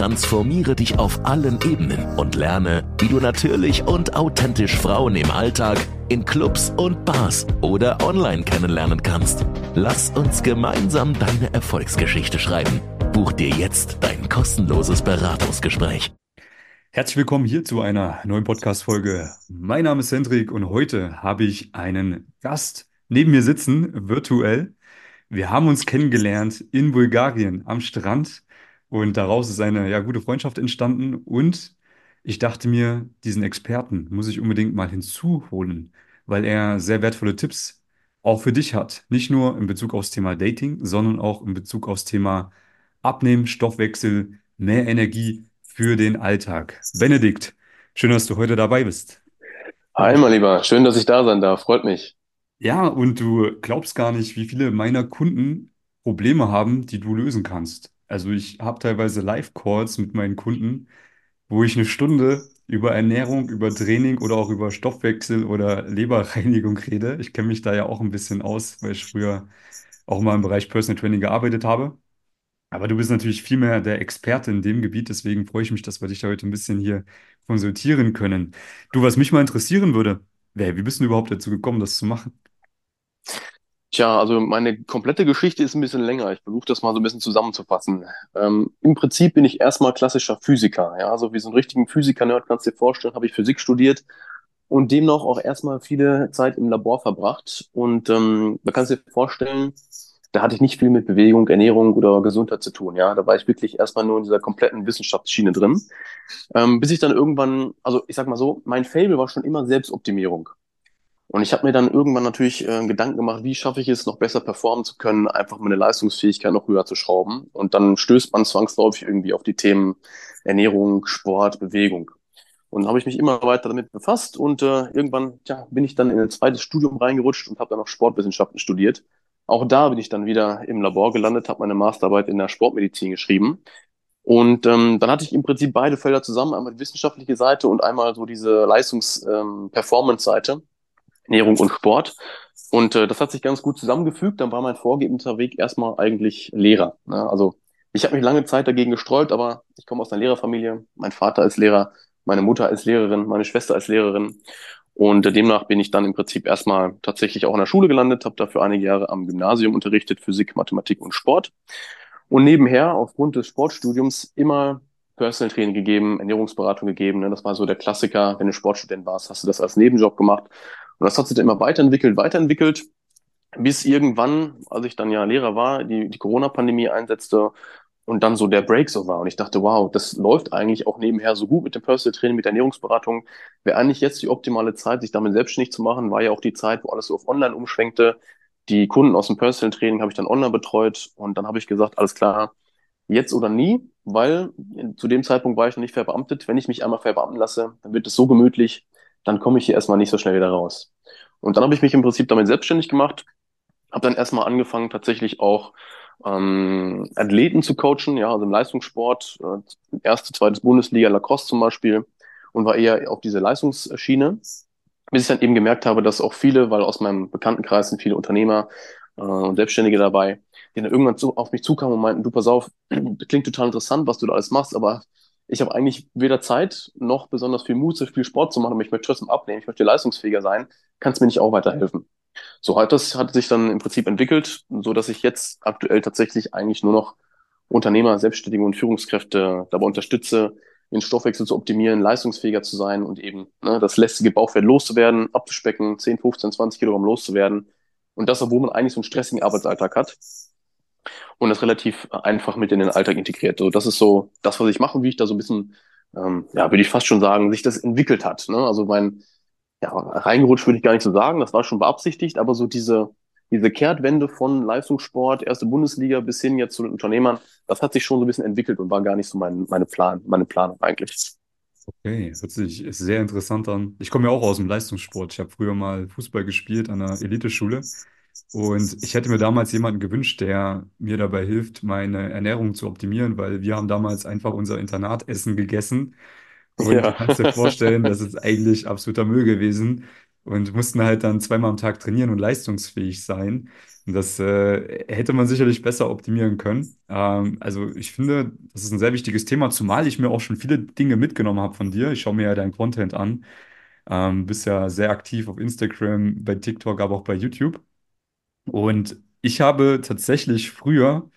Transformiere dich auf allen Ebenen und lerne, wie du natürlich und authentisch Frauen im Alltag, in Clubs und Bars oder online kennenlernen kannst. Lass uns gemeinsam deine Erfolgsgeschichte schreiben. Buch dir jetzt dein kostenloses Beratungsgespräch. Herzlich willkommen hier zu einer neuen Podcast-Folge. Mein Name ist Hendrik und heute habe ich einen Gast neben mir sitzen, virtuell. Wir haben uns kennengelernt in Bulgarien am Strand und daraus ist eine ja, gute Freundschaft entstanden und ich dachte mir, diesen Experten muss ich unbedingt mal hinzuholen, weil er sehr wertvolle Tipps auch für dich hat. Nicht nur in Bezug aufs Thema Dating, sondern auch in Bezug aufs Thema Abnehmen, Stoffwechsel, mehr Energie für den Alltag. Benedikt, schön, dass du heute dabei bist. Hi, mein Lieber, schön, dass ich da sein darf, freut mich. Ja, und du glaubst gar nicht, wie viele meiner Kunden Probleme haben, die du lösen kannst. Also ich habe teilweise Live-Calls mit meinen Kunden, wo ich eine Stunde über Ernährung, über Training oder auch über Stoffwechsel oder Leberreinigung rede. Ich kenne mich da ja auch ein bisschen aus, weil ich früher auch mal im Bereich Personal Training gearbeitet habe. Aber du bist natürlich viel mehr der Experte in dem Gebiet, deswegen freue ich mich, dass wir dich da heute ein bisschen hier konsultieren können. Du, was mich mal interessieren würde, wer, wie bist du überhaupt dazu gekommen, das zu machen? Tja, also meine komplette Geschichte ist ein bisschen länger. Ich versuche das mal so ein bisschen zusammenzufassen. Ähm, Im Prinzip bin ich erstmal klassischer Physiker. Ja, also wie so einen richtigen Physiker-Nerd kannst du dir vorstellen, habe ich Physik studiert und demnach auch erstmal viele Zeit im Labor verbracht. Und ähm, da kannst du dir vorstellen, da hatte ich nicht viel mit Bewegung, Ernährung oder Gesundheit zu tun. Ja, da war ich wirklich erstmal nur in dieser kompletten Wissenschaftsschiene drin. Ähm, bis ich dann irgendwann, also ich sag mal so, mein Fable war schon immer Selbstoptimierung. Und ich habe mir dann irgendwann natürlich äh, Gedanken gemacht, wie schaffe ich es, noch besser performen zu können, einfach meine Leistungsfähigkeit noch höher zu schrauben. Und dann stößt man zwangsläufig irgendwie auf die Themen Ernährung, Sport, Bewegung. Und habe ich mich immer weiter damit befasst und äh, irgendwann tja, bin ich dann in ein zweites Studium reingerutscht und habe dann noch Sportwissenschaften studiert. Auch da bin ich dann wieder im Labor gelandet, habe meine Masterarbeit in der Sportmedizin geschrieben. Und ähm, dann hatte ich im Prinzip beide Felder zusammen, einmal die wissenschaftliche Seite und einmal so diese Leistungs-Performance-Seite. Ähm, Ernährung und Sport. Und äh, das hat sich ganz gut zusammengefügt. Dann war mein vorgebender Weg erstmal eigentlich Lehrer. Ne? Also ich habe mich lange Zeit dagegen gesträubt, aber ich komme aus einer Lehrerfamilie. Mein Vater ist Lehrer, meine Mutter als Lehrerin, meine Schwester als Lehrerin. Und äh, demnach bin ich dann im Prinzip erstmal tatsächlich auch in der Schule gelandet, habe dafür einige Jahre am Gymnasium unterrichtet, Physik, Mathematik und Sport. Und nebenher, aufgrund des Sportstudiums, immer Personal Training gegeben, Ernährungsberatung gegeben. Ne? Das war so der Klassiker. Wenn du Sportstudent warst, hast du das als Nebenjob gemacht. Und das hat sich dann immer weiterentwickelt, weiterentwickelt, bis irgendwann, als ich dann ja Lehrer war, die, die Corona-Pandemie einsetzte und dann so der Break so war. Und ich dachte, wow, das läuft eigentlich auch nebenher so gut mit dem Personal Training, mit der Ernährungsberatung. Wäre eigentlich jetzt die optimale Zeit, sich damit selbstständig zu machen, war ja auch die Zeit, wo alles so auf Online umschwenkte. Die Kunden aus dem Personal Training habe ich dann online betreut und dann habe ich gesagt, alles klar, jetzt oder nie, weil zu dem Zeitpunkt war ich noch nicht verbeamtet. Wenn ich mich einmal verbeamten lasse, dann wird es so gemütlich, dann komme ich hier erstmal nicht so schnell wieder raus. Und dann habe ich mich im Prinzip damit selbstständig gemacht, habe dann erstmal angefangen, tatsächlich auch ähm, Athleten zu coachen, ja, also im Leistungssport, äh, erste, zweites Bundesliga, Lacrosse zum Beispiel, und war eher auf diese Leistungsschiene, bis ich dann eben gemerkt habe, dass auch viele, weil aus meinem Bekanntenkreis sind viele Unternehmer äh, und Selbstständige dabei, die dann irgendwann zu, auf mich zukamen und meinten, du pass auf, klingt total interessant, was du da alles machst, aber ich habe eigentlich weder Zeit noch besonders viel Mut, so viel Sport zu machen, aber ich möchte trotzdem abnehmen, ich möchte leistungsfähiger sein, kannst mir nicht auch weiterhelfen. So hat das hat sich dann im Prinzip entwickelt, so dass ich jetzt aktuell tatsächlich eigentlich nur noch Unternehmer, Selbstständige und Führungskräfte dabei unterstütze, den Stoffwechsel zu optimieren, leistungsfähiger zu sein und eben ne, das lästige Bauchfett loszuwerden, abzuspecken, 10, 15, 20 Kilogramm loszuwerden. Und das, obwohl man eigentlich so einen stressigen Arbeitsalltag hat und das relativ einfach mit in den Alltag integriert. So, das ist so das, was ich mache, wie ich da so ein bisschen, ähm, ja, würde ich fast schon sagen, sich das entwickelt hat. Ne? Also mein, ja, reingerutscht würde ich gar nicht so sagen, das war schon beabsichtigt, aber so diese, diese Kehrtwende von Leistungssport, erste Bundesliga bis hin jetzt zu den Unternehmern, das hat sich schon so ein bisschen entwickelt und war gar nicht so mein, meine Plan, meine Planung eigentlich. Okay, hört sich sehr interessant an. Ich komme ja auch aus dem Leistungssport. Ich habe früher mal Fußball gespielt an einer Eliteschule Und ich hätte mir damals jemanden gewünscht, der mir dabei hilft, meine Ernährung zu optimieren, weil wir haben damals einfach unser Internatessen gegessen. Und Ja. kannst dir vorstellen, das ist eigentlich absoluter Müll gewesen. Und mussten halt dann zweimal am Tag trainieren und leistungsfähig sein. Und das äh, hätte man sicherlich besser optimieren können. Ähm, also ich finde, das ist ein sehr wichtiges Thema, zumal ich mir auch schon viele Dinge mitgenommen habe von dir. Ich schaue mir ja deinen Content an. Ähm, bist ja sehr aktiv auf Instagram, bei TikTok, aber auch bei YouTube. Und ich habe tatsächlich früher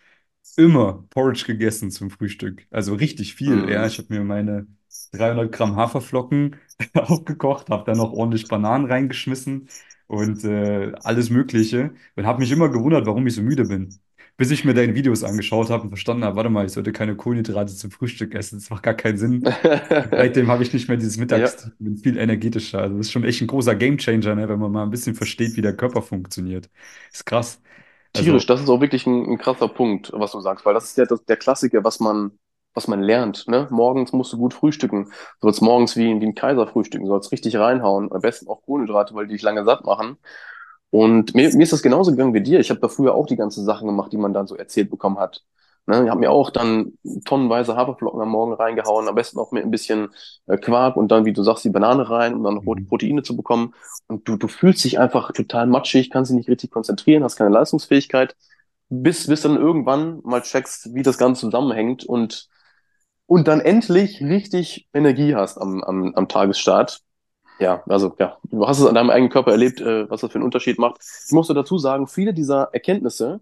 immer Porridge gegessen zum Frühstück. Also richtig viel. Ja, Mhm. ich habe mir meine 300 Gramm Haferflocken aufgekocht, habe dann noch ordentlich Bananen reingeschmissen und äh, alles Mögliche und habe mich immer gewundert, warum ich so müde bin. Bis ich mir deine Videos angeschaut habe und verstanden habe, warte mal, ich sollte keine Kohlenhydrate zum Frühstück essen. Das macht gar keinen Sinn. Seitdem habe ich nicht mehr dieses Ja, Mittagstief, bin viel energetischer. Also das ist schon echt ein großer Gamechanger, ne, wenn man mal ein bisschen versteht, wie der Körper funktioniert. Ist krass. tierisch, Also, das ist auch wirklich ein, ein krasser Punkt, was du sagst, weil das ist ja das, der Klassiker, was man, was man lernt, ne? Morgens musst du gut frühstücken. Du sollst morgens wie, wie ein Kaiser frühstücken, du sollst richtig reinhauen, am besten auch Kohlenhydrate, weil die dich lange satt machen. Und mir, mir ist das genauso gegangen wie dir. Ich habe da früher auch die ganzen Sachen gemacht, die man dann so erzählt bekommen hat. Ne, ich habe mir auch dann tonnenweise Haferflocken am Morgen reingehauen, am besten auch mit ein bisschen äh, Quark und dann, wie du sagst, die Banane rein, um dann noch mhm. Proteine zu bekommen. Und du, du fühlst dich einfach total matschig, kannst dich nicht richtig konzentrieren, hast keine Leistungsfähigkeit, bis, bis dann irgendwann mal checkst, wie das Ganze zusammenhängt und, und dann endlich richtig Energie hast am, am, am Tagesstart. Ja, also ja, du hast es an deinem eigenen Körper erlebt, äh, was das für einen Unterschied macht. Ich muss dazu sagen, viele dieser Erkenntnisse,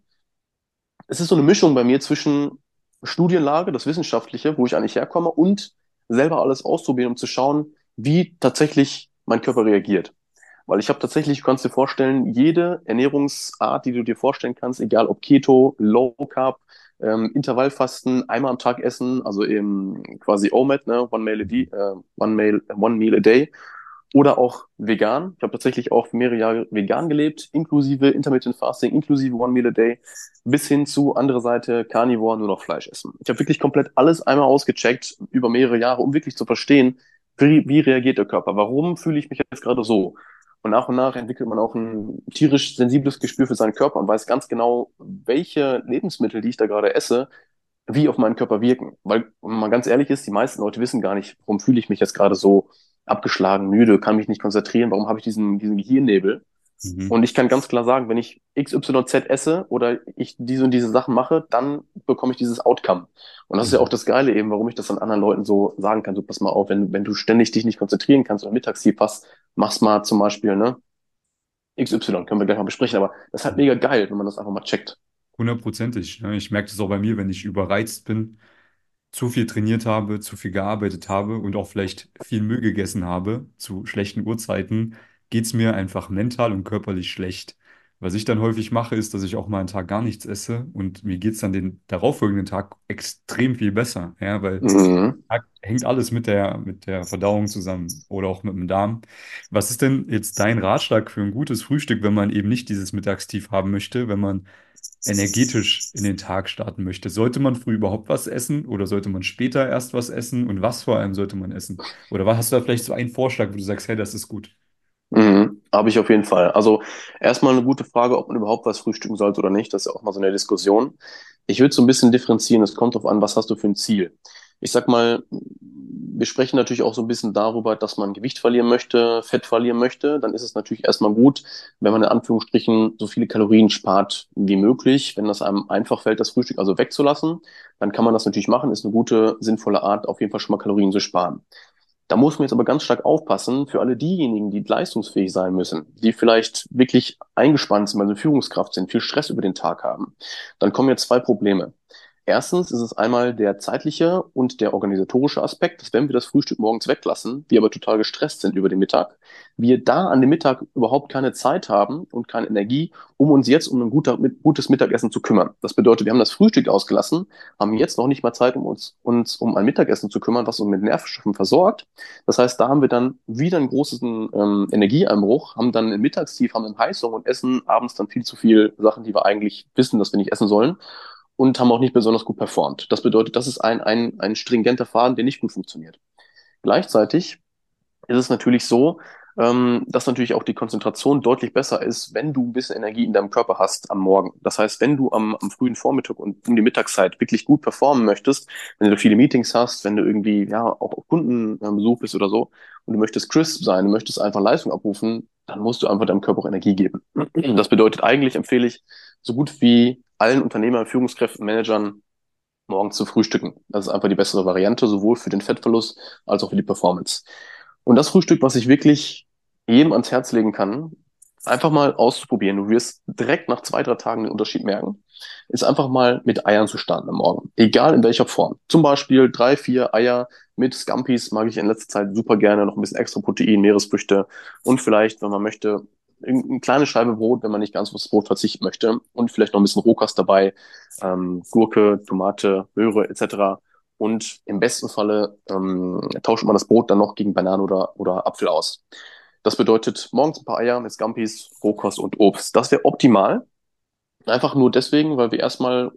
es ist so eine Mischung bei mir zwischen Studienlage, das Wissenschaftliche, wo ich eigentlich herkomme, und selber alles ausprobieren, um zu schauen, wie tatsächlich mein Körper reagiert. Weil ich habe tatsächlich, du kannst dir vorstellen, jede Ernährungsart, die du dir vorstellen kannst, egal ob Keto, Low Carb, ähm, Intervallfasten, einmal am Tag essen, also eben quasi OMAD, ne, One Meal a Day, äh, One Meal, One Meal a Day, oder auch vegan. Ich habe tatsächlich auch mehrere Jahre vegan gelebt, inklusive Intermittent Fasting, inklusive One Meal a Day, bis hin zu andere Seite Carnivore, nur noch Fleisch essen. Ich habe wirklich komplett alles einmal ausgecheckt über mehrere Jahre, um wirklich zu verstehen, wie, wie reagiert der Körper? Warum fühle ich mich jetzt gerade so? Und nach und nach entwickelt man auch ein tierisch sensibles Gespür für seinen Körper und weiß ganz genau, welche Lebensmittel, die ich da gerade esse, wie auf meinen Körper wirken. Weil, wenn man ganz ehrlich ist, die meisten Leute wissen gar nicht, warum fühle ich mich jetzt gerade so abgeschlagen, müde, kann mich nicht konzentrieren, warum habe ich diesen, diesen Gehirnnebel? Mhm. Und ich kann ganz klar sagen, wenn ich XYZ esse oder ich diese und diese Sachen mache, dann bekomme ich dieses Outcome. Und das ist ja auch Mhm. das Geile eben, warum ich das an anderen Leuten so sagen kann. So, pass mal auf, wenn, wenn du ständig dich nicht konzentrieren kannst oder Mittagstief hast, mach's mal zum Beispiel, ne? XY, können wir gleich mal besprechen, aber das ist halt mega geil, wenn man das einfach mal checkt. Hundertprozentig. ne? Ich merke das auch bei mir, wenn ich überreizt bin, zu viel trainiert habe, zu viel gearbeitet habe und auch vielleicht viel Müll gegessen habe zu schlechten Uhrzeiten, geht es mir einfach mental und körperlich schlecht. Was ich dann häufig mache, ist, dass ich auch mal einen Tag gar nichts esse und mir geht es dann den darauffolgenden Tag extrem viel besser. Ja, weil Mhm. Hängt alles mit der, mit der Verdauung zusammen oder auch mit dem Darm. Was ist denn jetzt dein Ratschlag für ein gutes Frühstück, wenn man eben nicht dieses Mittagstief haben möchte, wenn man energetisch in den Tag starten möchte? Sollte man früh überhaupt was essen oder sollte man später erst was essen und was vor allem sollte man essen? Oder was hast du da vielleicht so einen Vorschlag, wo du sagst, hey, das ist gut? Mhm, habe ich auf jeden Fall. Also erstmal eine gute Frage, ob man überhaupt was frühstücken sollte oder nicht. Das ist ja auch mal so eine Diskussion. Ich würde so ein bisschen differenzieren. Es kommt darauf an, was hast du für ein Ziel. Ich sag mal, wir sprechen natürlich auch so ein bisschen darüber, dass man Gewicht verlieren möchte, Fett verlieren möchte. Dann ist es natürlich erstmal gut, wenn man in Anführungsstrichen so viele Kalorien spart wie möglich. Wenn das einem einfach fällt, das Frühstück also wegzulassen, dann kann man das natürlich machen. Ist eine gute, sinnvolle Art, auf jeden Fall schon mal Kalorien zu sparen. Da muss man jetzt aber ganz stark aufpassen für alle diejenigen, die leistungsfähig sein müssen, die vielleicht wirklich eingespannt sind, weil sie Führungskraft sind, viel Stress über den Tag haben. Dann kommen jetzt zwei Probleme. Erstens ist es einmal der zeitliche und der organisatorische Aspekt, dass wenn wir das Frühstück morgens weglassen, wir aber total gestresst sind über den Mittag, wir da an dem Mittag überhaupt keine Zeit haben und keine Energie, um uns jetzt um ein guter, mit, gutes Mittagessen zu kümmern. Das bedeutet, wir haben das Frühstück ausgelassen, haben jetzt noch nicht mal Zeit, um uns, uns um ein Mittagessen zu kümmern, was uns mit Nährstoffen versorgt. Das heißt, da haben wir dann wieder einen großen ähm, Energieeinbruch, haben dann ein Mittagstief, haben einen Heißhunger und essen abends dann viel zu viel Sachen, die wir eigentlich wissen, dass wir nicht essen sollen und haben auch nicht besonders gut performt. Das bedeutet, das ist ein, ein, ein stringenter Faden, der nicht gut funktioniert. Gleichzeitig ist es natürlich so, ähm, dass natürlich auch die Konzentration deutlich besser ist, wenn du ein bisschen Energie in deinem Körper hast am Morgen. Das heißt, wenn du am, am frühen Vormittag und um die Mittagszeit wirklich gut performen möchtest, wenn du viele Meetings hast, wenn du irgendwie ja auch auf Kundenbesuch bist oder so und du möchtest crisp sein, du möchtest einfach Leistung abrufen, dann musst du einfach deinem Körper auch Energie geben. Das bedeutet eigentlich empfehle ich so gut wie allen Unternehmern, Führungskräften, Managern morgens zu frühstücken. Das ist einfach die bessere Variante, sowohl für den Fettverlust als auch für die Performance. Und das Frühstück, was ich wirklich jedem ans Herz legen kann, einfach mal auszuprobieren. Du wirst direkt nach zwei, drei Tagen den Unterschied merken, ist einfach mal mit Eiern zu starten am Morgen. Egal in welcher Form. Zum Beispiel drei, vier Eier mit Scampis mag ich in letzter Zeit super gerne. Noch ein bisschen extra Protein, Meeresfrüchte und vielleicht, wenn man möchte, eine kleine Scheibe Brot, wenn man nicht ganz auf das Brot verzichten möchte und vielleicht noch ein bisschen Rohkost dabei, ähm, Gurke, Tomate, Möhre etc. Und im besten Falle ähm, tauscht man das Brot dann noch gegen Bananen oder, oder Apfel aus. Das bedeutet morgens ein paar Eier mit Scampis, Rohkost und Obst. Das wäre optimal. Einfach nur deswegen, weil wir erstmal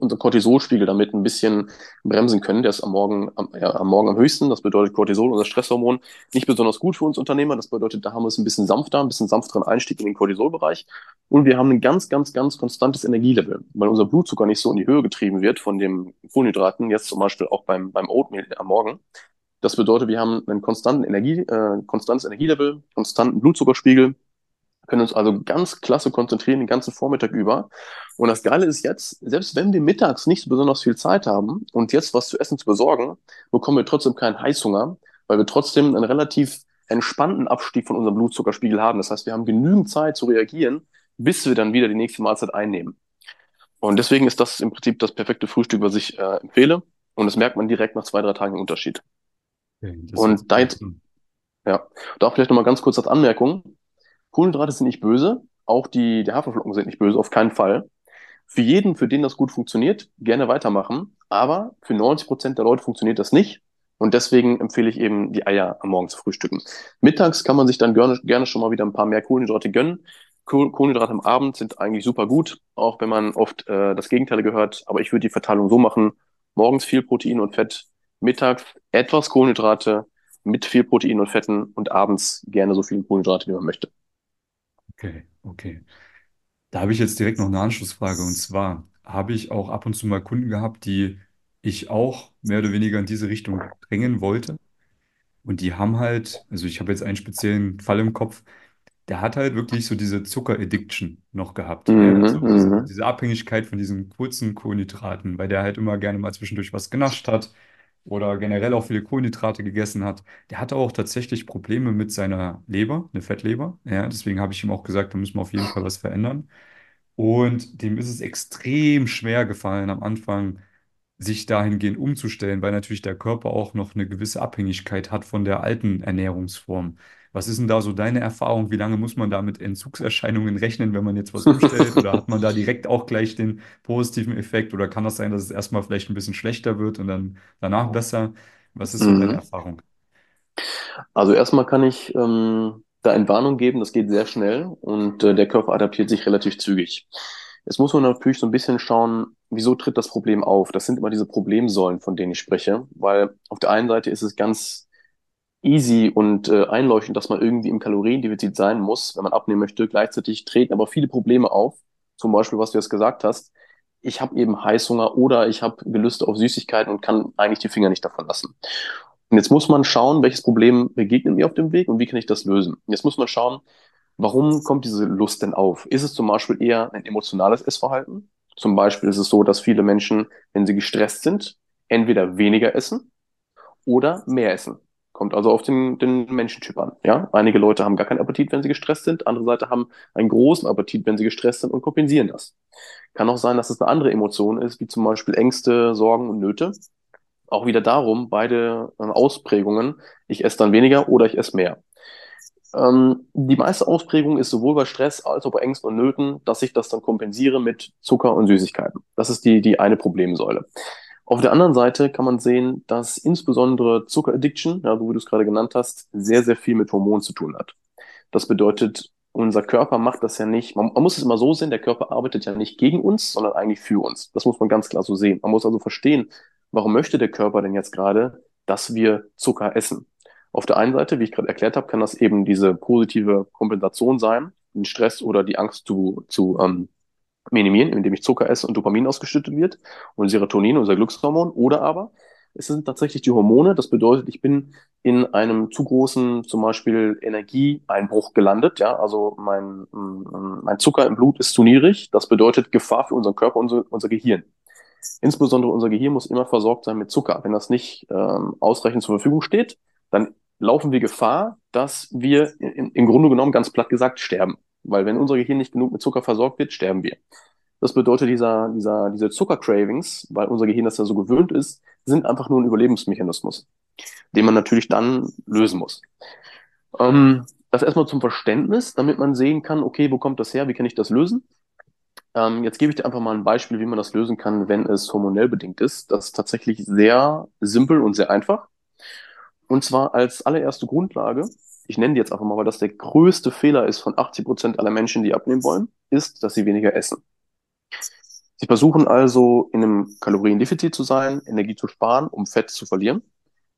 unser Cortisolspiegel damit ein bisschen bremsen können. Der ist am Morgen am, ja, am Morgen am höchsten. Das bedeutet Cortisol, unser Stresshormon, nicht besonders gut für uns Unternehmer. Das bedeutet, da haben wir es ein bisschen sanfter, ein bisschen sanfteren Einstieg in den Cortisolbereich. Und wir haben ein ganz, ganz, ganz konstantes Energielevel, weil unser Blutzucker nicht so in die Höhe getrieben wird von den Kohlenhydraten, jetzt zum Beispiel auch beim, beim Oatmeal am Morgen. Das bedeutet, wir haben einen konstanten Energie, äh, konstantes Energielevel, konstanten Blutzuckerspiegel, können uns also ganz klasse konzentrieren den ganzen Vormittag über. Und das Geile ist jetzt, selbst wenn wir mittags nicht so besonders viel Zeit haben und jetzt was zu essen zu besorgen, bekommen wir trotzdem keinen Heißhunger, weil wir trotzdem einen relativ entspannten Abstieg von unserem Blutzuckerspiegel haben. Das heißt, wir haben genügend Zeit zu reagieren, bis wir dann wieder die nächste Mahlzeit einnehmen. Und deswegen ist das im Prinzip das perfekte Frühstück, was ich äh, empfehle. Und das merkt man direkt nach zwei, drei Tagen im Unterschied. Okay, und da jetzt, ja, da vielleicht nochmal ganz kurz als Anmerkung. Kohlenhydrate sind nicht böse, auch die, die Haferflocken sind nicht böse, auf keinen Fall. Für jeden, für den das gut funktioniert, gerne weitermachen, aber für 90 Prozent der Leute funktioniert das nicht. Und deswegen empfehle ich eben, die Eier am Morgen zu frühstücken. Mittags kann man sich dann gerne, gerne schon mal wieder ein paar mehr Kohlenhydrate gönnen. Kohlenhydrate am Abend sind eigentlich super gut, auch wenn man oft äh, das Gegenteil gehört. Aber ich würde die Verteilung so machen, morgens viel Protein und Fett, mittags etwas Kohlenhydrate mit viel Protein und Fetten und abends gerne so viele Kohlenhydrate, wie man möchte. Okay, okay. Da habe ich jetzt direkt noch eine Anschlussfrage. Und zwar habe ich auch ab und zu mal Kunden gehabt, die ich auch mehr oder weniger in diese Richtung drängen wollte. Und die haben halt, also ich habe jetzt einen speziellen Fall im Kopf, der hat halt wirklich so diese Zucker-Addiction noch gehabt. Mhm, Also diese, mhm. diese Abhängigkeit von diesen kurzen Kohlenhydraten, weil der halt immer gerne mal zwischendurch was genascht hat oder generell auch viele Kohlenhydrate gegessen hat, der hatte auch tatsächlich Probleme mit seiner Leber, eine Fettleber. Ja, deswegen habe ich ihm auch gesagt, da müssen wir auf jeden Fall was verändern. Und dem ist es extrem schwer gefallen am Anfang, sich dahingehend umzustellen, weil natürlich der Körper auch noch eine gewisse Abhängigkeit hat von der alten Ernährungsform. Was ist denn da so deine Erfahrung? Wie lange muss man da mit Entzugserscheinungen rechnen, wenn man jetzt was umstellt? Oder hat man da direkt auch gleich den positiven Effekt? Oder kann das sein, dass es erstmal vielleicht ein bisschen schlechter wird und dann danach besser? Was ist so deine Mhm. Erfahrung? Also erstmal kann ich ähm, da Entwarnung geben, das geht sehr schnell und äh, der Körper adaptiert sich relativ zügig. Jetzt muss man natürlich so ein bisschen schauen, wieso tritt das Problem auf? Das sind immer diese Problemsäulen, von denen ich spreche, weil auf der einen Seite ist es ganz easy und äh, einleuchtend, dass man irgendwie im Kaloriendefizit sein muss, wenn man abnehmen möchte. Gleichzeitig treten aber viele Probleme auf, zum Beispiel, was du jetzt gesagt hast. Ich habe eben Heißhunger oder ich habe Gelüste auf Süßigkeiten und kann eigentlich die Finger nicht davon lassen. Und jetzt muss man schauen, welches Problem begegnet mir auf dem Weg und wie kann ich das lösen. Jetzt muss man schauen, warum kommt diese Lust denn auf? Ist es zum Beispiel eher ein emotionales Essverhalten? Zum Beispiel ist es so, dass viele Menschen, wenn sie gestresst sind, entweder weniger essen oder mehr essen. Kommt also auf den, den Menschentyp an. Ja? Einige Leute haben gar keinen Appetit, wenn sie gestresst sind. Andere Seite haben einen großen Appetit, wenn sie gestresst sind und kompensieren das. Kann auch sein, dass es eine andere Emotion ist, wie zum Beispiel Ängste, Sorgen und Nöte auch wieder darum, beide ähm, Ausprägungen, ich esse dann weniger oder ich esse mehr. Ähm, die meiste Ausprägung ist sowohl bei Stress als auch bei Ängsten und Nöten, dass ich das dann kompensiere mit Zucker und Süßigkeiten. Das ist die, die eine Problemsäule. Auf der anderen Seite kann man sehen, dass insbesondere Zuckeraddiction, ja, so wie du es gerade genannt hast, sehr, sehr viel mit Hormonen zu tun hat. Das bedeutet, unser Körper macht das ja nicht, man, man muss es immer so sehen, der Körper arbeitet ja nicht gegen uns, sondern eigentlich für uns. Das muss man ganz klar so sehen. Man muss also verstehen, warum möchte der Körper denn jetzt gerade, dass wir Zucker essen? Auf der einen Seite, wie ich gerade erklärt habe, kann das eben diese positive Kompensation sein, den Stress oder die Angst zu, zu ähm, minimieren, indem ich Zucker esse und Dopamin ausgeschüttet wird und Serotonin, unser Glückshormon. Oder aber es sind tatsächlich die Hormone. Das bedeutet, ich bin in einem zu großen, zum Beispiel Energieeinbruch gelandet. Ja, also mein, mein Zucker im Blut ist zu niedrig. Das bedeutet Gefahr für unseren Körper, unser, unser Gehirn. Insbesondere unser Gehirn muss immer versorgt sein mit Zucker. Wenn das nicht ähm, ausreichend zur Verfügung steht, dann laufen wir Gefahr, dass wir in, im Grunde genommen ganz platt gesagt sterben. Weil wenn unser Gehirn nicht genug mit Zucker versorgt wird, sterben wir. Das bedeutet, dieser, dieser, diese Zuckercravings, weil unser Gehirn das ja so gewöhnt ist, sind einfach nur ein Überlebensmechanismus, den man natürlich dann lösen muss. Ähm, das erstmal zum Verständnis, damit man sehen kann, okay, wo kommt das her, wie kann ich das lösen? Ähm, jetzt gebe ich dir einfach mal ein Beispiel, wie man das lösen kann, wenn es hormonell bedingt ist. Das ist tatsächlich sehr simpel und sehr einfach. Und zwar als allererste Grundlage, ich nenne die jetzt einfach mal, weil das der größte Fehler ist von 80 Prozent aller Menschen, die abnehmen wollen, ist, dass sie weniger essen. Sie versuchen also in einem Kaloriendefizit zu sein, Energie zu sparen, um Fett zu verlieren,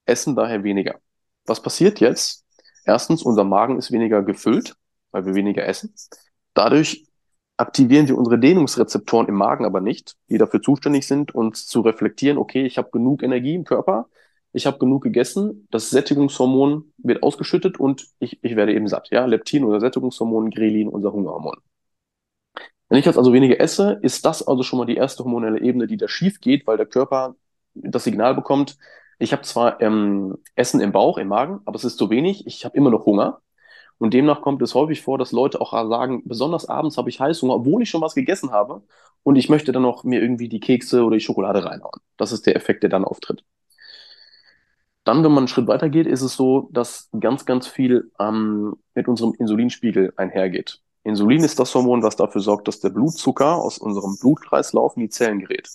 essen daher weniger. Was passiert jetzt? Erstens, unser Magen ist weniger gefüllt, weil wir weniger essen. Dadurch aktivieren wir unsere Dehnungsrezeptoren im Magen aber nicht, die dafür zuständig sind, uns zu reflektieren, okay, ich habe genug Energie im Körper, ich habe genug gegessen, das Sättigungshormon wird ausgeschüttet und ich, ich werde eben satt. Ja, Leptin, unser Sättigungshormon, Grelin, unser Hungerhormon. Wenn ich jetzt also weniger esse, ist das also schon mal die erste hormonelle Ebene, die da schief geht, weil der Körper das Signal bekommt, ich habe zwar ähm, Essen im Bauch, im Magen, aber es ist zu wenig, ich habe immer noch Hunger. Und demnach kommt es häufig vor, dass Leute auch sagen, besonders abends habe ich Heißhunger, obwohl ich schon was gegessen habe und ich möchte dann noch mir irgendwie die Kekse oder die Schokolade reinhauen. Das ist der Effekt, der dann auftritt. Dann, wenn man einen Schritt weiter geht, ist es so, dass ganz, ganz viel ähm, mit unserem Insulinspiegel einhergeht. Insulin ist das Hormon, was dafür sorgt, dass der Blutzucker aus unserem Blutkreislauf in die Zellen gerät.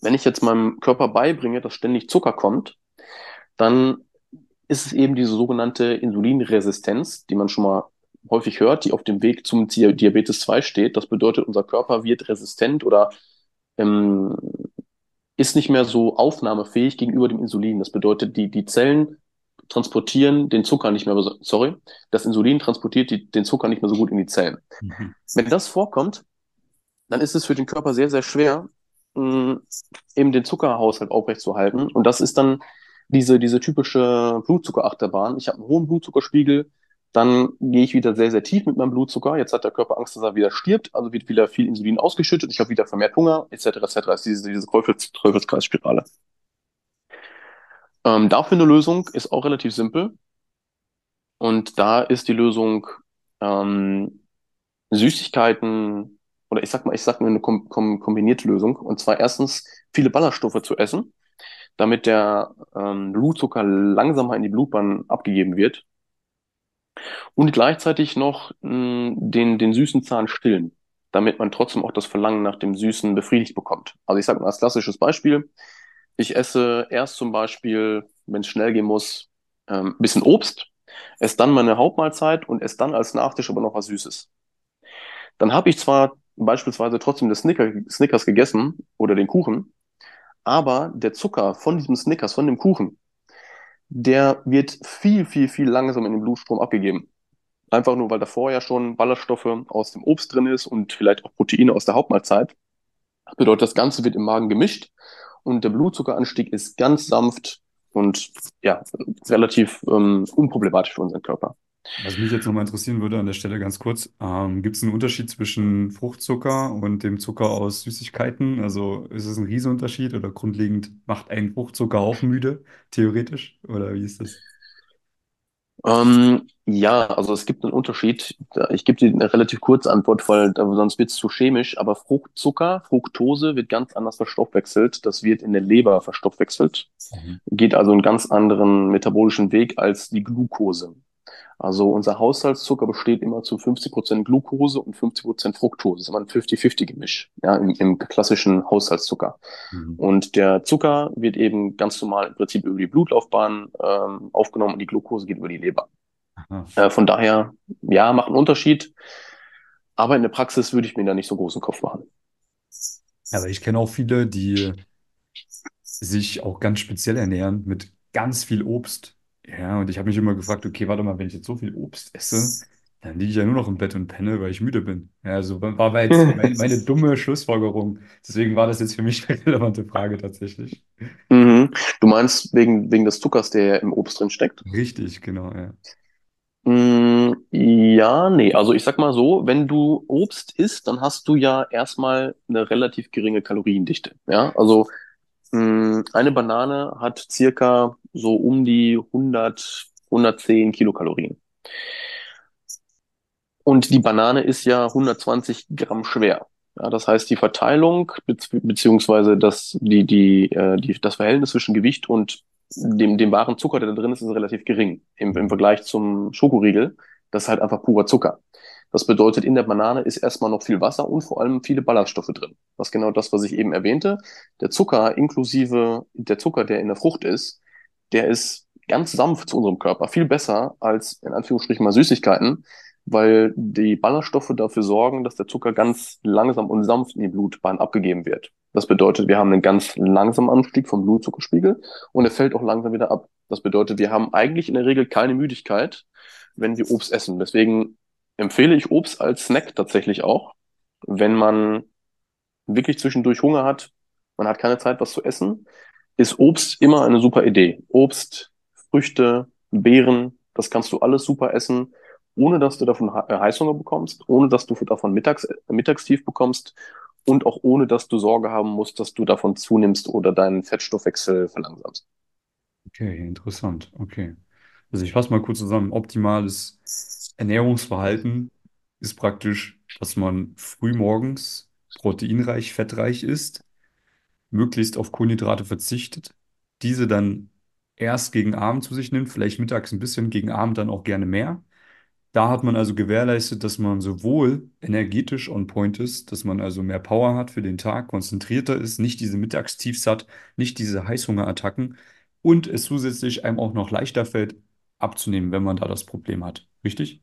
Wenn ich jetzt meinem Körper beibringe, dass ständig Zucker kommt, dann ist es eben diese sogenannte Insulinresistenz, die man schon mal häufig hört, die auf dem Weg zum Diabetes 2 steht. Das bedeutet, unser Körper wird resistent oder ähm, ist nicht mehr so aufnahmefähig gegenüber dem Insulin. Das bedeutet, die, die Zellen transportieren den Zucker nicht mehr, sorry, das Insulin transportiert die, den Zucker nicht mehr so gut in die Zellen. Mhm. Wenn das vorkommt, dann ist es für den Körper sehr, sehr schwer, mh, eben den Zuckerhaushalt aufrechtzuerhalten. Und das ist dann diese, diese typische Blutzuckerachterbahn. Ich habe einen hohen Blutzuckerspiegel, dann gehe ich wieder sehr, sehr tief mit meinem Blutzucker. Jetzt hat der Körper Angst, dass er wieder stirbt, also wird wieder viel Insulin ausgeschüttet. Ich habe wieder vermehrt Hunger, etc. etc. Das ist diese, diese Teufels Teufelskreisspirale. Ähm, dafür eine Lösung ist auch relativ simpel. Und da ist die Lösung ähm, Süßigkeiten oder ich sag mal, ich sag mal eine kom kom kombinierte Lösung. Und zwar erstens viele Ballaststoffe zu essen damit der ähm, Blutzucker langsamer in die Blutbahn abgegeben wird. Und gleichzeitig noch mh, den, den süßen Zahn stillen, damit man trotzdem auch das Verlangen nach dem Süßen befriedigt bekommt. Also ich sage mal als klassisches Beispiel, ich esse erst zum Beispiel, wenn es schnell gehen muss, ähm, bisschen Obst, esse dann meine Hauptmahlzeit und esse dann als Nachtisch aber noch was Süßes. Dann habe ich zwar beispielsweise trotzdem das Snicker, Snickers gegessen oder den Kuchen, aber der Zucker von diesem Snickers, von dem Kuchen, der wird viel, viel, viel langsamer in den Blutstrom abgegeben. Einfach nur, weil da vorher schon Ballaststoffe aus dem Obst drin ist und vielleicht auch Proteine aus der Hauptmahlzeit. Das bedeutet, das Ganze wird im Magen gemischt und der Blutzuckeranstieg ist ganz sanft und ja, relativ ähm, unproblematisch für unseren Körper. Was mich jetzt nochmal interessieren würde an der Stelle ganz kurz, ähm, gibt es einen Unterschied zwischen Fruchtzucker und dem Zucker aus Süßigkeiten? Also ist es ein Riesenunterschied oder grundlegend macht ein Fruchtzucker auch müde, theoretisch? Oder wie ist das? Ähm, ja, also es gibt einen Unterschied. Ich gebe dir eine relativ kurze Antwort, weil sonst wird es zu chemisch. Aber Fruchtzucker, Fructose wird ganz anders verstoffwechselt. Das wird in der Leber verstoffwechselt. Mhm. Geht also einen ganz anderen metabolischen Weg als die Glucose. Also unser Haushaltszucker besteht immer zu 50 Prozent Glucose und 50 Prozent Fructose. Das ist immer ein 50-50-Gemisch, ja, im, im klassischen Haushaltszucker. Mhm. Und der Zucker wird eben ganz normal im Prinzip über die Blutlaufbahn ähm, aufgenommen und die Glucose geht über die Leber. Äh, von daher, ja, macht einen Unterschied. Aber in der Praxis würde ich mir da nicht so großen Kopf machen. Aber ich kenne auch viele, die sich auch ganz speziell ernähren mit ganz viel Obst Ja, und ich habe mich immer gefragt, okay, warte mal, wenn ich jetzt so viel Obst esse, dann liege ich ja nur noch im Bett und penne, weil ich müde bin. Ja, also war, war jetzt meine, meine dumme Schlussfolgerung. Deswegen war das jetzt für mich eine relevante Frage tatsächlich. Mhm. Du meinst wegen, wegen des Zuckers, der ja im Obst drin steckt? Richtig, genau, ja. Mm, ja, nee. Also ich sag mal so, wenn du Obst isst, dann hast du ja erstmal eine relativ geringe Kaloriendichte. Ja, also eine Banane hat circa so um die 100, 110 Kilokalorien. Und die Banane ist ja 120 Gramm schwer. Ja, das heißt, die Verteilung bezieh- beziehungsweise das, die, die, äh, die, das Verhältnis zwischen Gewicht und dem, dem wahren Zucker, der da drin ist, ist relativ gering im, im. Vergleich zum Schokoriegel. Das ist halt einfach purer Zucker. Das bedeutet, in der Banane ist erstmal noch viel Wasser und vor allem viele Ballaststoffe drin. Das ist genau das, was ich eben erwähnte. Der Zucker inklusive der Zucker, der in der Frucht ist, der ist ganz sanft zu unserem Körper, viel besser als in Anführungsstrichen mal Süßigkeiten, weil die Ballaststoffe dafür sorgen, dass der Zucker ganz langsam und sanft in die Blutbahn abgegeben wird. Das bedeutet, wir haben einen ganz langsamen Anstieg vom Blutzuckerspiegel und er fällt auch langsam wieder ab. Das bedeutet, wir haben eigentlich in der Regel keine Müdigkeit, wenn wir Obst essen. Deswegen empfehle ich Obst als Snack tatsächlich auch, wenn man wirklich zwischendurch Hunger hat, man hat keine Zeit, was zu essen, ist Obst immer eine super Idee. Obst, Früchte, Beeren, das kannst du alles super essen, ohne dass du davon äh, Heißhunger bekommst, ohne dass du davon Mittags, äh, Mittagstief bekommst und auch ohne dass du Sorge haben musst, dass du davon zunimmst oder deinen Fettstoffwechsel verlangsamst. Okay, interessant. Okay. Also ich fasse mal kurz zusammen. Optimales Ernährungsverhalten ist praktisch, dass man früh morgens proteinreich, fettreich isst, möglichst auf Kohlenhydrate verzichtet, diese dann erst gegen Abend zu sich nimmt, vielleicht mittags ein bisschen, gegen Abend dann auch gerne mehr. Da hat man also gewährleistet, dass man sowohl energetisch on point ist, dass man also mehr Power hat für den Tag, konzentrierter ist, nicht diese Mittagstiefs hat, nicht diese Heißhungerattacken und es zusätzlich einem auch noch leichter fällt, abzunehmen, wenn man da das Problem hat. Richtig?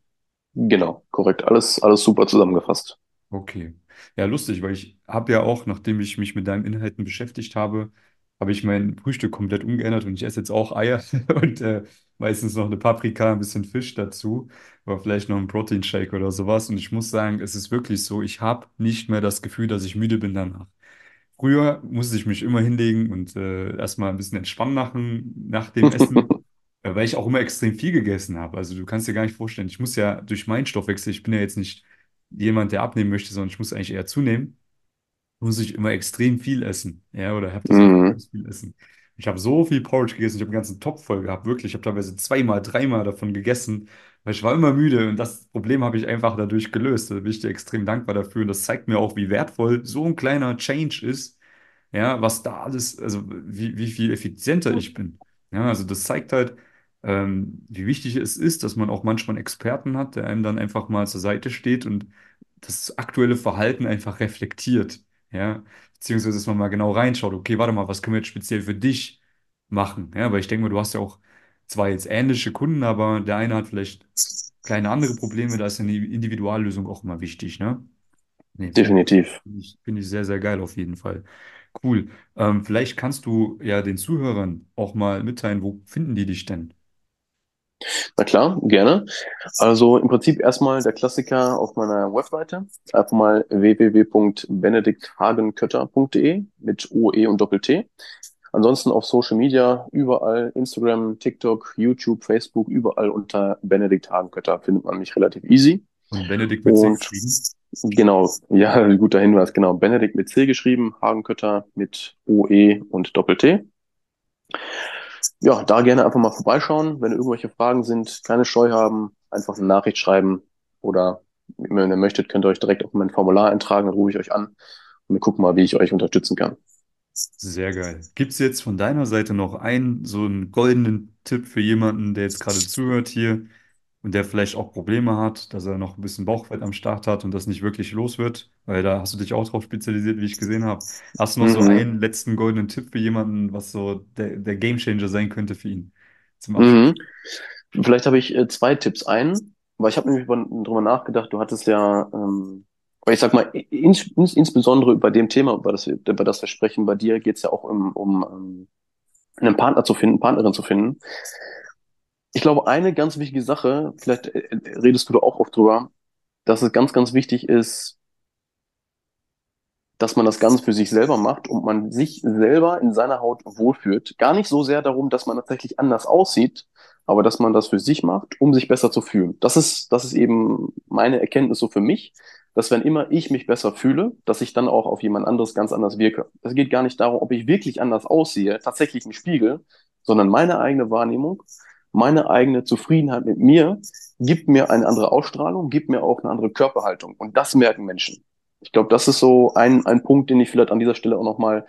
Genau, korrekt. Alles, alles super zusammengefasst. Okay. Ja, lustig, weil ich habe ja auch, nachdem ich mich mit deinen Inhalten beschäftigt habe, habe ich mein Frühstück komplett umgeändert und ich esse jetzt auch Eier und äh, meistens noch eine Paprika, ein bisschen Fisch dazu, aber vielleicht noch ein Proteinshake oder sowas. Und ich muss sagen, es ist wirklich so, ich habe nicht mehr das Gefühl, dass ich müde bin danach. Früher musste ich mich immer hinlegen und äh, erstmal ein bisschen entspannen machen nach dem Essen, äh, weil ich auch immer extrem viel gegessen habe. Also du kannst dir gar nicht vorstellen, ich muss ja durch meinen Stoffwechsel, ich bin ja jetzt nicht jemand, der abnehmen möchte, sondern ich muss eigentlich eher zunehmen, muss ich immer extrem viel essen. Ja, oder habe das Mhm. viel essen. Ich habe so viel Porridge gegessen, ich habe einen ganzen Topf voll gehabt, wirklich. Ich habe teilweise zweimal, dreimal davon gegessen, weil ich war immer müde und das Problem habe ich einfach dadurch gelöst. Da bin ich dir extrem dankbar dafür und das zeigt mir auch, wie wertvoll so ein kleiner Change ist ja, was da alles, also wie, wie viel effizienter ich bin. Ja, also das zeigt halt, ähm, wie wichtig es ist, dass man auch manchmal einen Experten hat, der einem dann einfach mal zur Seite steht und das aktuelle Verhalten einfach reflektiert. Ja, beziehungsweise, dass man mal genau reinschaut, okay, warte mal, was können wir jetzt speziell für dich machen? Ja, weil ich denke mal, du hast ja auch zwar jetzt ähnliche Kunden, aber der eine hat vielleicht kleine andere Probleme, da ist eine Individuallösung auch immer wichtig, ne? Nee, Definitiv. Finde ich, finde ich sehr, sehr geil auf jeden Fall. Cool. Ähm, vielleicht kannst du ja den Zuhörern auch mal mitteilen, wo finden die dich denn? Na klar, gerne. Also im Prinzip erstmal der Klassiker auf meiner Webseite. Einfach mal www.benedikthagenkötter.de mit OE und Doppel-T. Ansonsten auf Social Media, überall, Instagram, TikTok, YouTube, Facebook, überall unter Benedikt Hagenkötter findet man mich relativ easy. Und Benedikt mit C Und geschrieben. genau, ja, guter Hinweis, genau. Benedikt mit C geschrieben, Hagenkötter mit OE und Doppel-T. Ja, da gerne einfach mal vorbeischauen. Wenn irgendwelche Fragen sind, keine Scheu haben, einfach eine Nachricht schreiben oder wenn ihr möchtet, könnt ihr euch direkt auf mein Formular eintragen, dann rufe ich euch an und wir gucken mal, wie ich euch unterstützen kann. Sehr geil. Gibt es jetzt von deiner Seite noch einen, so einen goldenen Tipp für jemanden, der jetzt gerade zuhört hier und der vielleicht auch Probleme hat, dass er noch ein bisschen Bauchfett am Start hat und das nicht wirklich los wird? Weil da hast du dich auch drauf spezialisiert, wie ich gesehen habe. Hast du noch so Mhm. einen letzten goldenen Tipp für jemanden, was so der, der Gamechanger sein könnte für ihn? Mhm. Vielleicht habe ich äh, zwei Tipps. Einen, weil ich habe nämlich über- drüber nachgedacht, du hattest ja, ähm, weil ich sag mal, ins, ins, insbesondere bei dem Thema, über das, wir- über das wir sprechen, bei dir geht es ja auch um, um ähm, einen Partner zu finden, Partnerin zu finden. Ich glaube, eine ganz wichtige Sache, vielleicht äh, äh, redest du da auch oft drüber, dass es ganz, ganz wichtig ist, dass man das Ganze für sich selber macht und man sich selber in seiner Haut wohlfühlt. Gar nicht so sehr darum, dass man tatsächlich anders aussieht, aber dass man das für sich macht, um sich besser zu fühlen. Das ist, das ist eben meine Erkenntnis so für mich, dass wenn immer ich mich besser fühle, dass ich dann auch auf jemand anderes ganz anders wirke. Es geht gar nicht darum, ob ich wirklich anders aussehe, tatsächlich im Spiegel, sondern meine eigene Wahrnehmung, meine eigene Zufriedenheit mit mir gibt mir eine andere Ausstrahlung, gibt mir auch eine andere Körperhaltung. Und das merken Menschen. Ich glaube, das ist so ein, ein Punkt, den ich vielleicht an dieser Stelle auch nochmal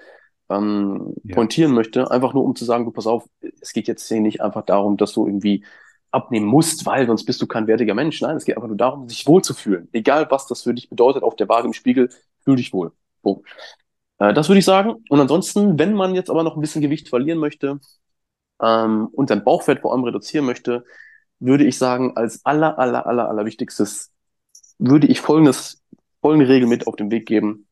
ähm, Ja. pointieren möchte. Einfach nur, um zu sagen, du pass auf, es geht jetzt hier nicht einfach darum, dass du irgendwie abnehmen musst, weil sonst bist du kein wertiger Mensch. Nein, es geht einfach nur darum, sich wohlzufühlen. Egal, was das für dich bedeutet, auf der Waage im Spiegel, fühl dich wohl. Punkt. Äh, das würde ich sagen. Und ansonsten, wenn man jetzt aber noch ein bisschen Gewicht verlieren möchte ähm, und sein Bauchfett vor allem reduzieren möchte, würde ich sagen, als aller, aller, aller, aller wichtigstes würde ich folgendes, folgende Regel mit auf den Weg geben.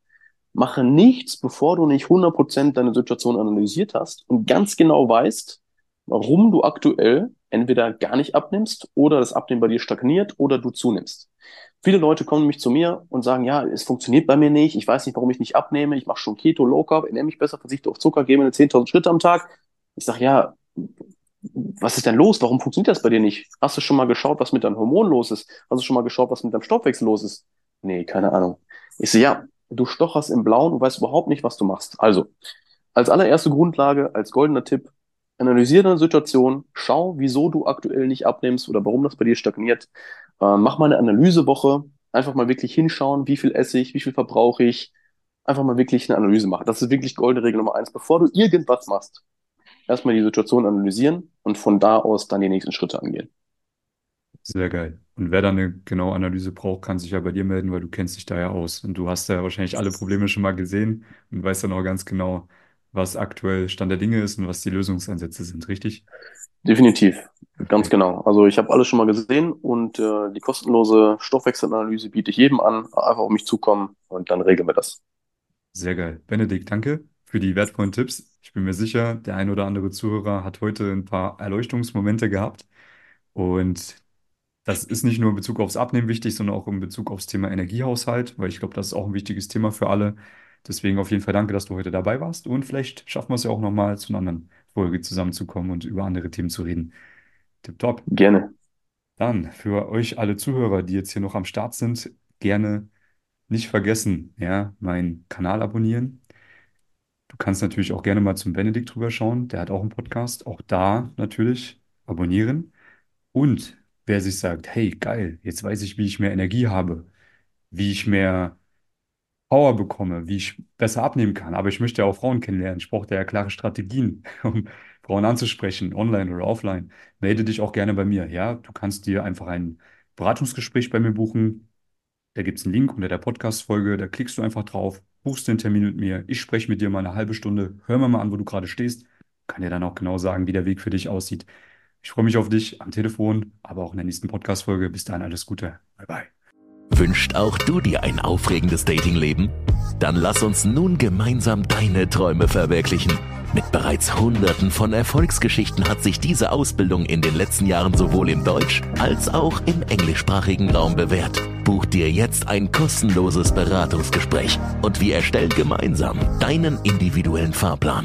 Mache nichts, bevor du nicht 100% deine Situation analysiert hast und ganz genau weißt, warum du aktuell entweder gar nicht abnimmst oder das Abnehmen bei dir stagniert oder du zunimmst. Viele Leute kommen nämlich zu mir und sagen, ja, es funktioniert bei mir nicht, ich weiß nicht, warum ich nicht abnehme, ich mache schon Keto, Low Carb, ernähre mich besser, verzichte auf Zucker, gehe meine 10.000 Schritte am Tag. Ich sage, ja, was ist denn los? Warum funktioniert das bei dir nicht? Hast du schon mal geschaut, was mit deinem Hormon los ist? Hast du schon mal geschaut, was mit deinem Stoffwechsel los ist? Nee, keine Ahnung. Ich so, ja, du stocherst im Blauen und weißt überhaupt nicht, was du machst. Also, als allererste Grundlage, als goldener Tipp, analysiere deine Situation, schau, wieso du aktuell nicht abnimmst oder warum das bei dir stagniert. Äh, mach mal eine Analysewoche, einfach mal wirklich hinschauen, wie viel esse ich, wie viel verbrauche ich. Einfach mal wirklich eine Analyse machen. Das ist wirklich goldene Regel Nummer eins. Bevor du irgendwas machst, erstmal die Situation analysieren und von da aus dann die nächsten Schritte angehen. Sehr geil. Und wer da eine genaue Analyse braucht, kann sich ja bei dir melden, weil du kennst dich da ja aus. Und du hast ja wahrscheinlich alle Probleme schon mal gesehen und weißt dann auch ganz genau, was aktuell Stand der Dinge ist und was die Lösungsansätze sind, richtig? Definitiv, ganz genau. Also ich habe alles schon mal gesehen und äh, die kostenlose Stoffwechselanalyse biete ich jedem an. Einfach auf mich zukommen und dann regeln wir das. Sehr geil. Benedikt, danke für die wertvollen Tipps. Ich bin mir sicher, der ein oder andere Zuhörer hat heute ein paar Erleuchtungsmomente gehabt. Und das ist nicht nur in Bezug aufs Abnehmen wichtig, sondern auch in Bezug aufs Thema Energiehaushalt, weil ich glaube, das ist auch ein wichtiges Thema für alle. Deswegen auf jeden Fall danke, dass du heute dabei warst. Und vielleicht schaffen wir es ja auch nochmal zu einer anderen Folge zusammenzukommen und über andere Themen zu reden. Tipptopp. Gerne. Dann für euch alle Zuhörer, die jetzt hier noch am Start sind, gerne nicht vergessen, ja, meinen Kanal abonnieren. Du kannst natürlich auch gerne mal zum Benedikt drüber schauen. Der hat auch einen Podcast. Auch da natürlich abonnieren. Und wer sich sagt, hey, geil, jetzt weiß ich, wie ich mehr Energie habe, wie ich mehr Power bekomme, wie ich besser abnehmen kann. Aber ich möchte ja auch Frauen kennenlernen. Ich brauche da ja klare Strategien, um Frauen anzusprechen, online oder offline. Melde dich auch gerne bei mir. Ja, du kannst dir einfach ein Beratungsgespräch bei mir buchen. Da gibt es einen Link unter der Podcast-Folge. Da klickst du einfach drauf, buchst den Termin mit mir. Ich spreche mit dir mal eine halbe Stunde. Hör mir mal an, wo du gerade stehst. Kann dir dann auch genau sagen, wie der Weg für dich aussieht. Ich freue mich auf dich am Telefon, aber auch in der nächsten Podcast-Folge. Bis dahin alles Gute. Bye, bye. Wünscht auch du dir ein aufregendes Datingleben? Dann lass uns nun gemeinsam deine Träume verwirklichen. Mit bereits Hunderten von Erfolgsgeschichten hat sich diese Ausbildung in den letzten Jahren sowohl im Deutsch- als auch im englischsprachigen Raum bewährt. Buch dir jetzt ein kostenloses Beratungsgespräch und wir erstellen gemeinsam deinen individuellen Fahrplan.